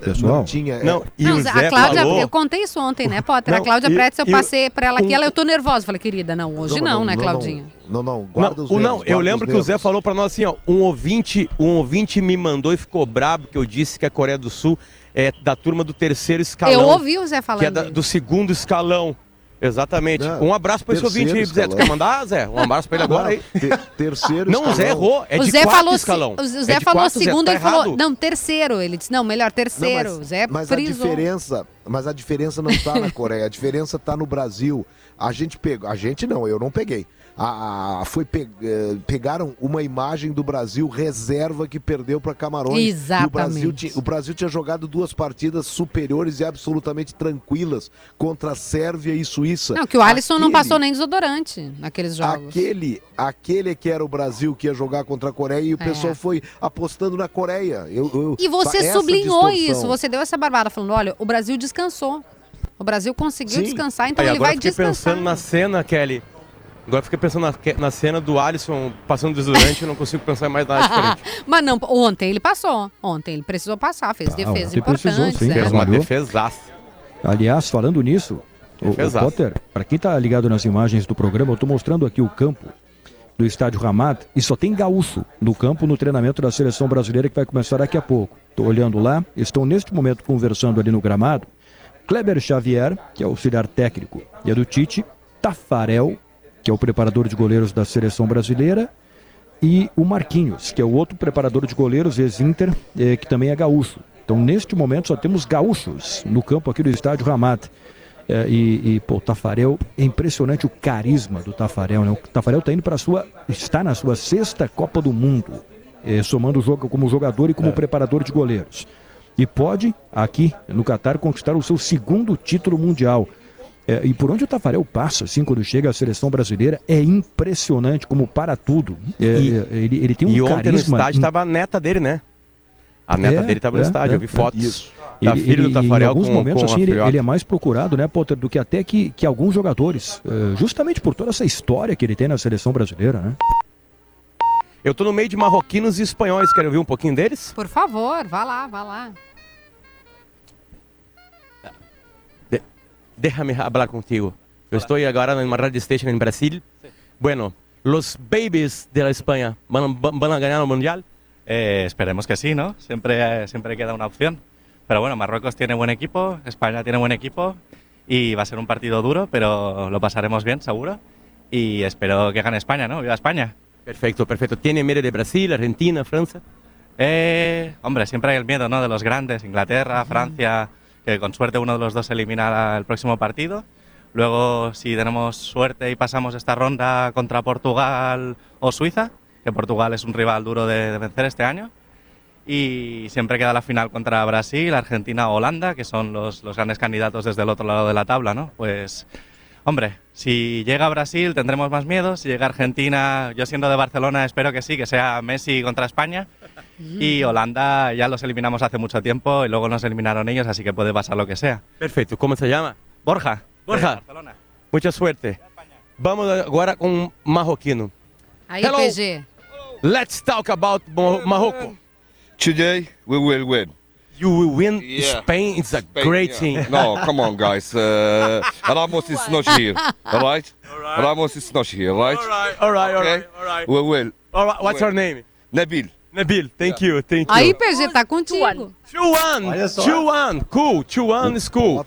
Pessoal. tinha. é, Não, e Não, o a Zé Cláudia, falou... eu contei isso ontem, né, Potter? a Não, Cláudia e- Pretz, eu passei pra ela aqui, ela, eu tô nervosa. Falei, querida, não, hoje não, né, Claudinha? Não, não, Não, guarda os não, eu lembro que o Zé falou pra nós assim, ó, um ouvinte, um ouvinte me mandou e ficou brabo que eu disse que a Coreia do Sul é da turma do terceiro escalão. Eu ouvi o Zé falando Que é da- do segundo escalão. Exatamente. Não, um abraço pra esse ouvinte aí, Zé. Tu quer mandar, Zé? Um abraço pra ele agora aí. Te- terceiro Não, o Zé errou. É o de Zé quarto falou, escalão. o Zé É falou quarto, Zé, segundo, tá ele falou, errado. não, terceiro. Ele disse, não, melhor terceiro. Não, o Zé mas a frisou. diferença, mas a diferença não está na Coreia, a diferença está no Brasil. A gente pegou, a gente não, eu não peguei. A, a- foi pe- eh, pegaram uma imagem do Brasil reserva que perdeu para Camarões. E o Brasil, Exatamente. ti- o Brasil tinha jogado duas partidas superiores e absolutamente tranquilas contra a Sérvia e Suíça. Não, que o Alisson não Aquele- passou nem desodorante naqueles jogos. Aquele, aquele que era o Brasil que ia jogar contra a Coreia e o É. pessoal foi apostando na Coreia. Eu- eu- E você essa sublinhou distorção. isso, você deu essa barbada falando, olha, o Brasil descansou. O Brasil conseguiu Sim. descansar, então Aí, ele agora vai fiquei descansar. pensando na cena, Kelly. Agora eu fiquei pensando na, na cena do Alisson passando desodorante, eu não consigo pensar em mais nada diferente. Mas não, ontem ele passou. Ontem ele precisou passar, fez defesas ontem precisou, importantes. sim, né? Fez uma defesaça. Aliás, falando nisso, o, o. Potter, para quem tá ligado nas imagens do programa, eu tô mostrando aqui o campo do estádio Ramat e só tem gaúcho no campo no treinamento da seleção brasileira que vai começar daqui a pouco. Tô olhando lá, estão neste momento conversando ali no gramado. Kleber Xavier, que é o auxiliar técnico, e é do Tite, Tafarel, que é o preparador de goleiros da seleção brasileira, e o Marquinhos, que é o outro preparador de goleiros, ex-Inter, eh, que também é gaúcho. Então, neste momento, só temos gaúchos no campo aqui do estádio Ramat. Eh, e, e, pô, o Tafarel, é impressionante o carisma do Tafarel, né? O Tafarel está indo para sua, está na sua sexta Copa do Mundo, eh, somando o jogo como jogador e como preparador de goleiros. E pode, aqui no Catar, conquistar o seu segundo título mundial. É, e por onde o Tafarel passa, assim, quando chega à seleção brasileira, é impressionante como para tudo. É, E- é, ele, ele tem um e ontem no carisma. estádio tava a neta dele, né? A neta É, dele tava no é, estádio, é, eu vi é. fotos Isso. da Ele, filha ele- do Tafarel em alguns com, momentos, com assim, ele, ele é mais procurado, né, Potter, do que até que, que alguns jogadores. é, justamente por toda essa história que ele tem na seleção brasileira, né? Eu tô no meio de marroquinos e espanhóis, querem ouvir um pouquinho deles? Por favor, vá lá, vá lá. Déjame hablar contigo. Yo estoy ahora en una radio station en Brasil. Bueno, los babies de la España van, van- van a ganar el mundial. Eh, esperemos que sí, ¿no? Siempre, eh, siempre queda una opción. Pero bueno, Marruecos tiene buen equipo, España tiene buen equipo y va a ser un partido duro, pero lo pasaremos bien, seguro. Y espero que gane España, ¿no? ¡Viva España! Perfecto, perfecto. ¿Tiene miedo de Brasil, Argentina, Francia? Eh, hombre, siempre hay el miedo, ¿no? De los grandes, Inglaterra, Francia, que con suerte uno de los dos eliminará el próximo partido. Luego, si tenemos suerte y pasamos esta ronda contra Portugal o Suiza, que Portugal es un rival duro de, vencer este año. Y siempre queda la final contra Brasil, Argentina o Holanda, que son los, los grandes candidatos desde el otro lado de la tabla, ¿no? Pues, hombre, si llega Brasil tendremos más miedo, si llega Argentina, yo siendo de Barcelona espero que sí, que sea Messi contra España. Y Holanda ya los eliminamos hace mucho tiempo y luego nos eliminaron ellos, así que puede pasar lo que sea. Perfecto. ¿Cómo se llama? Borja. Borja. Barcelona. Mucha suerte. Vamos agora com marroquino. Aí, Hello. PG. Let's talk about Mo- Morocco. Today we will win. You will win. Yeah. Spain is a Spain, great yeah. team. No, come on, guys. Uh, Ramos is not here, all right? Ramos is not here, right? All right, all right, all Okay? right, all right. We will. All right, what's your name? Nabil. Nabil, thank you, thank you. Aí, PG, tá contigo. Chuan, Olha só. Chuan, cool, Chuan is cool.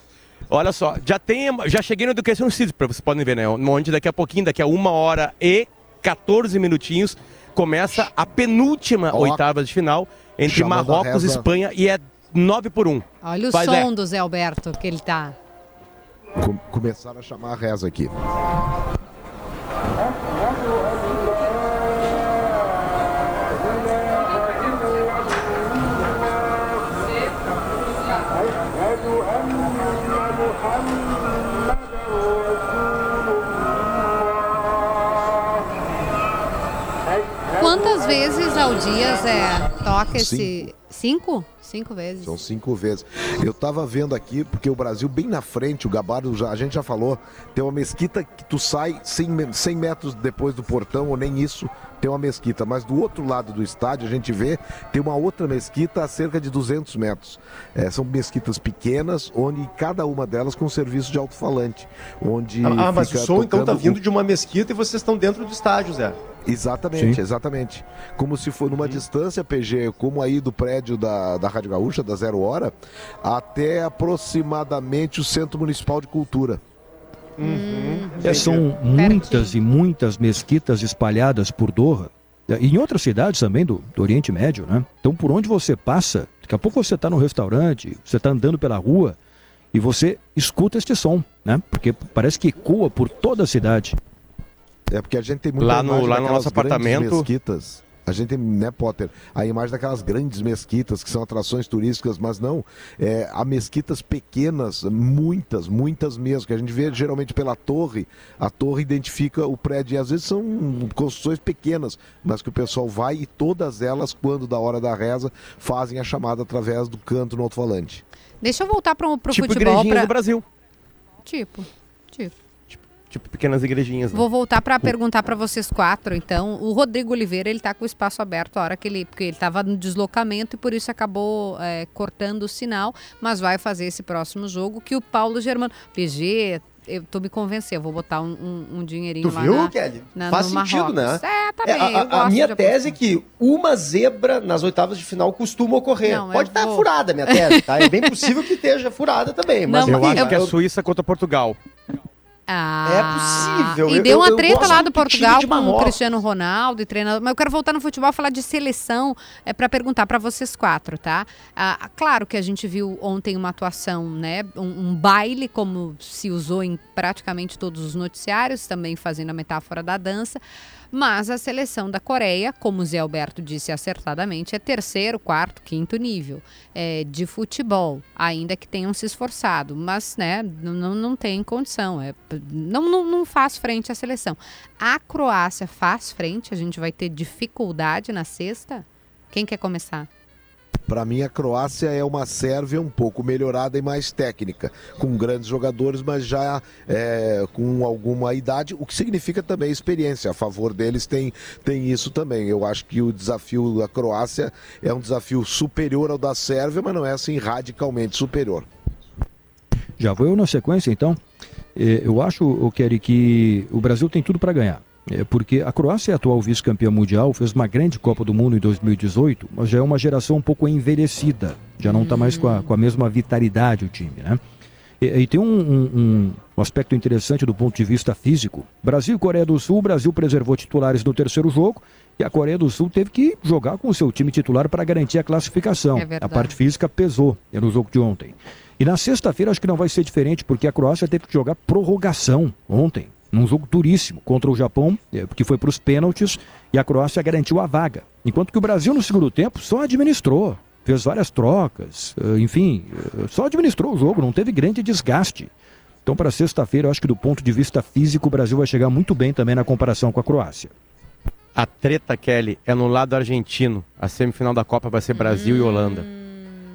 Olha só, já tem, já cheguei no Education City, pra vocês podem ver, né? Onde daqui a pouquinho, daqui a uma hora e 14 minutinhos, começa a penúltima oitava de final entre Chamando Marrocos, reza. Espanha e é 9 por 1. Olha o Vai, som Zé. do Zé Alberto que ele tá. Com- começaram a chamar a reza aqui. Vezes ao dia, Zé, toca esse... Cinco? Cinco vezes. São cinco vezes. Eu tava vendo aqui, porque o Brasil bem na frente, o Gabardo, já, a gente já falou, tem uma mesquita que tu sai 100, me- 100 metros depois do portão, ou nem isso, tem uma mesquita. Mas do outro lado do estádio, a gente vê, tem uma outra mesquita a cerca de 200 metros. É, são mesquitas pequenas, onde cada uma delas com serviço de alto-falante. Onde Ah, mas o som então tá vindo o- de uma mesquita e vocês estão dentro do estádio, Zé. Exatamente, Sim. exatamente. Como se for numa distância, PG, como aí do prédio da, da Rádio Gaúcha, da Zero Hora, até aproximadamente o Centro Municipal de Cultura. É, são muitas e muitas mesquitas espalhadas por Doha. E em outras cidades também do, do Oriente Médio, né? Então, por onde você passa, daqui a pouco você está no restaurante, você está andando pela rua e você escuta este som, né? Porque parece que ecoa por toda a cidade. É porque a gente tem muita Lá no- lá no daquelas nosso grandes apartamento- mesquitas. A gente tem, né, Potter, a imagem daquelas grandes mesquitas que são atrações turísticas, mas não, é, há mesquitas pequenas, muitas, muitas mesmo, que a gente vê geralmente pela torre, a torre identifica o prédio, e às vezes são construções pequenas, mas que o pessoal vai e todas elas, quando da hora da reza, fazem a chamada através do canto no alto-falante. Deixa eu voltar pro, pro Tipo futebol. Pra... do Brasil. Tipo, tipo. Tipo pequenas igrejinhas. né? Vou voltar para perguntar para vocês quatro, então. O Rodrigo Oliveira, ele tá com o espaço aberto a hora que ele. Porque ele estava no deslocamento e por isso acabou é, cortando o sinal, mas vai fazer esse próximo jogo que o Paulo Germano. PG, eu tô me convencendo, eu vou botar um, um- um dinheirinho Tu lá. viu, na- Kelly? na- Faz sentido, né? É, tá É, bem. a- eu a, gosto minha de tese é que uma zebra nas oitavas de final costuma ocorrer. Não, eu Pode estar vou- furada a minha tese, tá? É bem possível que esteja furada também. Mas eu enfim, acho que é eu- Suíça contra Portugal. Ah, É possível. E Eu- deu eu- uma eu treta gosto lá do Portugal com o. Cristiano Ronaldo e treinador. Mas eu quero voltar no futebol falar de seleção, é para perguntar para vocês quatro, tá? Ah, claro que a gente viu ontem uma atuação, né? Um, um baile, como se usou em praticamente todos os noticiários, também fazendo a metáfora da dança. Mas a seleção da Coreia, como o Zé Alberto disse acertadamente, é terceiro, quarto, quinto nível é, de futebol, ainda que tenham se esforçado, mas né, não, não, tem condição, é, não, não, não faz frente à seleção. A Croácia faz frente, a gente vai ter dificuldade na sexta? Quem quer começar? Para mim, a Croácia é uma Sérvia um pouco melhorada e mais técnica, com grandes jogadores, mas já é, com alguma idade, o que significa também experiência. A favor deles tem, tem isso também. Eu acho que o desafio da Croácia é um desafio superior ao da Sérvia, mas não é assim radicalmente superior. Já vou eu na sequência, então. Eh, Eu acho, o Kelly, que o Brasil tem tudo para ganhar. É porque a Croácia é a atual vice-campeã mundial, fez uma grande Copa do Mundo em 2018, mas já é uma geração um pouco envelhecida. Já não está mais com a, com a mesma vitalidade o time, né? E, e tem um, um- um- aspecto interessante do ponto de vista físico. Brasil e Coreia do Sul, o Brasil preservou titulares no terceiro jogo e a Coreia do Sul teve que jogar com o seu time titular para garantir a classificação. É a parte física pesou no jogo de ontem. E na sexta-feira acho que não vai ser diferente, porque a Croácia teve que jogar prorrogação ontem, num jogo duríssimo contra o Japão, eh, que foi para os pênaltis, e a Croácia garantiu a vaga. Enquanto que o Brasil, no segundo tempo, só administrou, fez várias trocas, eh, enfim, eh, só administrou o jogo, não teve grande desgaste. Então, para sexta-feira, eu acho que do ponto de vista físico, o Brasil vai chegar muito bem também na comparação com a Croácia. A treta, Kelly, é no lado argentino. A semifinal da Copa vai ser Brasil e Holanda.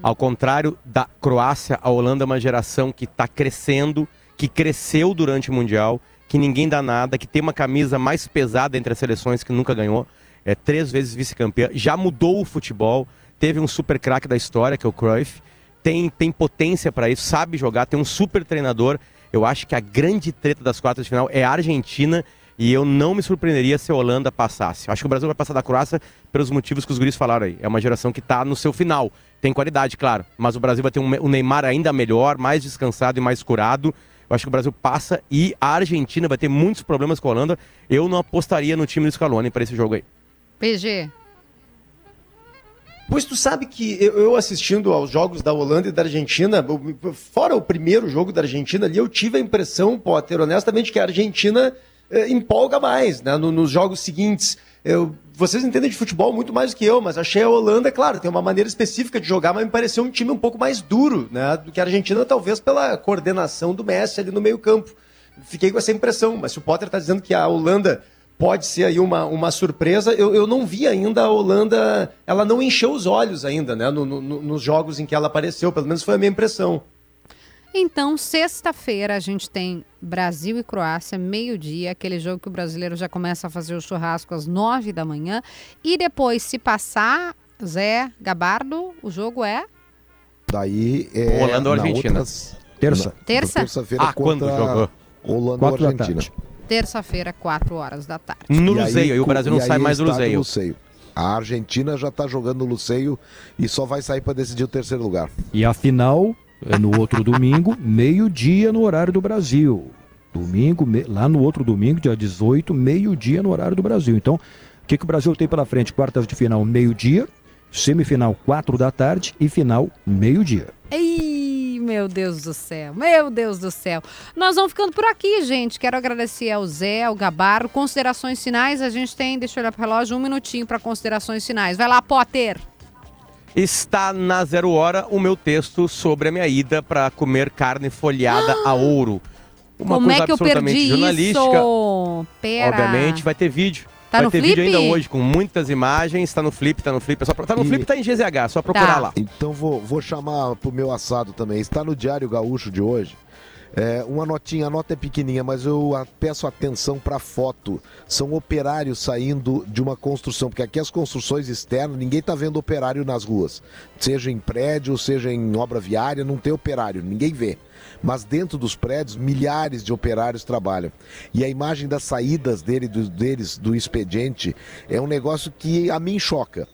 Ao contrário da Croácia, a Holanda é uma geração que está crescendo, que cresceu durante o Mundial, que ninguém dá nada, que tem uma camisa mais pesada entre as seleções que nunca ganhou, é três vezes vice-campeã, já mudou o futebol, teve um super craque da história, que é o Cruyff, tem, tem potência para isso, sabe jogar, tem um super treinador. Eu acho que a grande treta das quartas de final é a Argentina e eu não me surpreenderia se a Holanda passasse. Acho que o Brasil vai passar da Croácia pelos motivos que os guris falaram aí. É uma geração que está no seu final. Tem qualidade, claro, mas o Brasil vai ter um Neymar ainda melhor, mais descansado e mais curado. Eu acho que o Brasil passa e a Argentina vai ter muitos problemas com a Holanda. Eu não apostaria no time do Scaloni para esse jogo aí. PG. Pois tu sabe que eu, assistindo aos jogos da Holanda e da Argentina, fora o primeiro jogo da Argentina ali, eu tive a impressão, Potter, honestamente, que a Argentina eh, empolga mais, né, no- nos jogos seguintes. Eu, vocês entendem de futebol muito mais do que eu, mas achei a Holanda, claro, tem uma maneira específica de jogar, mas me pareceu um time um pouco mais duro, né, do que a Argentina, talvez pela coordenação do Messi ali no meio campo. Fiquei com essa impressão, mas se o Potter está dizendo que a Holanda pode ser aí uma, uma surpresa. Eu, eu não vi ainda a Holanda, ela não encheu os olhos ainda, né? no- no- nos jogos em que ela apareceu, pelo menos foi a minha impressão. Então, sexta-feira a gente tem Brasil e Croácia, meio-dia, aquele jogo que o brasileiro já começa a fazer o churrasco às nove da manhã. E depois, se passar, Zé Gabardo, o jogo é Daí é. Holanda ou na Argentina? outras- Terça. Terça? Terça-feira Ah, quando jogou? Holanda Quatro ou da Argentina. tarde. terça-feira, quatro horas da tarde. No E aí, aí o Brasil não e sai mais do está Luzeio. Luceio. A Argentina já está jogando no Luceio e só vai sair para decidir o terceiro lugar. E a final no outro domingo, meio-dia no horário do Brasil. Domingo, me- lá no outro domingo, dia 18, meio-dia no horário do Brasil. Então, o que, que o Brasil tem pela frente? Quartas de final, meio-dia, semifinal, quatro da tarde e final, meio-dia. Ih, meu Deus do céu, meu Deus do céu. Nós vamos ficando por aqui, gente. Quero agradecer ao Zé, ao Gabarro. Considerações finais, a gente tem, deixa eu olhar pro relógio, um minutinho para considerações finais. Vai lá, Potter. Está na zero hora o meu texto sobre a minha ida para comer carne folhada a ouro. Uma Como coisa é que eu absolutamente perdi jornalística. isso? Pera. Obviamente, vai ter vídeo. Tá vai no ter Flip? vídeo ainda hoje, com muitas imagens. Tá no Flip, tá no Flip. É só, pro- tá no Flip, tá em GZH, é só procurar Tá. lá. Então vou, vou chamar pro meu assado também. Está no Diário Gaúcho de hoje. É, uma notinha, a nota é pequenininha, mas eu peço atenção para a foto. São operários saindo de uma construção, porque aqui as construções externas, ninguém tá vendo operário nas ruas. Seja em prédio, seja em obra viária, não tem operário, ninguém vê. Mas dentro dos prédios, milhares de operários trabalham. E a imagem das saídas dele, do- deles do expediente é um negócio que a mim choca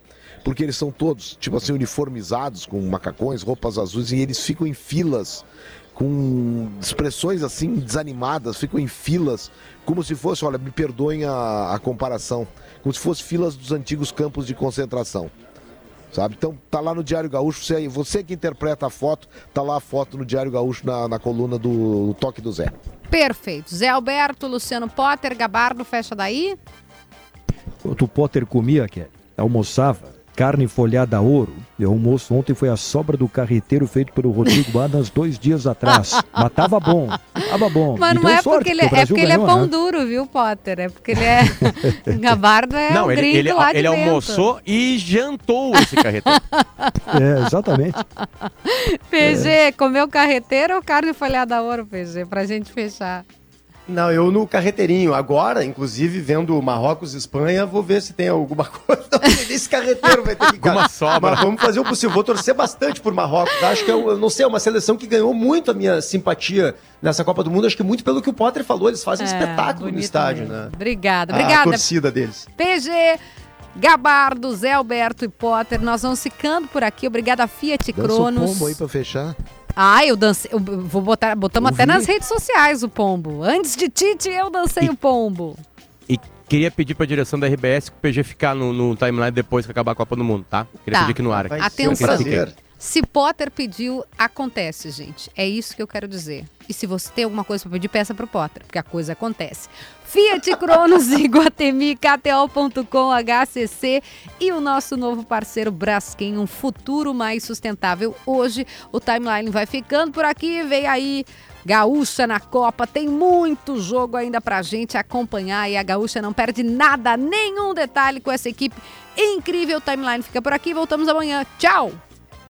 porque eles são todos, tipo assim, uniformizados com macacões, roupas azuis, e eles ficam em filas, com expressões assim, desanimadas, ficam em filas, como se fosse, olha, me perdoem a, a comparação, como se fosse filas dos antigos campos de concentração. Sabe? Então tá lá no Diário Gaúcho, você, você que interpreta a foto, tá lá a foto no Diário Gaúcho na, na coluna do Toque do Zé. Perfeito. Zé Alberto, Luciano Potter, Gabardo, fecha daí. O Potter comia, que almoçava, carne folhada a ouro. O almoço ontem foi a sobra do carreteiro feito pelo Rodrigo Adams dois dias atrás. Mas tava bom, tava bom. Mas não é sorte, porque ele, o é porque ele é ganhou, pão né? duro, viu, Potter? É porque ele é. Gabardo é não, um ele, gringo ele, lá de ele dentro. almoçou e jantou esse carreteiro. É, exatamente. PG, comeu carreteiro ou carne folhada a ouro, PG? Pra gente fechar. Não, eu no carreteirinho. Agora, inclusive, vendo Marrocos e Espanha, vou ver se tem alguma coisa. Esse carreteiro vai ter que Alguma sobra. Mas vamos fazer o possível. Vou torcer bastante por Marrocos. Acho que, é, eu não sei, é uma seleção que ganhou muito a minha simpatia nessa Copa do Mundo. Acho que muito pelo que o Potter falou. Eles fazem É, espetáculo no estádio, mesmo. né? Obrigada, A obrigada. torcida deles. PG, Gabardo, Zé Alberto e Potter, nós vamos ficando por aqui. Obrigada, Fiat Dança Cronos. pombo aí pra fechar. Ah, eu dancei. Eu vou botar. Botamos até nas redes sociais o pombo. Antes de Tite, eu dancei o pombo. E queria pedir pra direção da RBS que o PG ficar no, no timeline depois que acabar a Copa do Mundo, tá? Queria Tá. pedir aqui no ar. Atenção. Se Potter pediu, acontece, gente. É isso que eu quero dizer. E se você tem alguma coisa para pedir, peça pro Potter, porque a coisa acontece. Fiat Cronos, Iguatemi, KTO.com, HCC e o nosso novo parceiro Braskem, um futuro mais sustentável. Hoje o timeline vai ficando por aqui. Vem aí Gaúcha na Copa, tem muito jogo ainda pra gente acompanhar e a Gaúcha não perde nada, nenhum detalhe com essa equipe incrível. O timeline fica por aqui, voltamos amanhã. Tchau!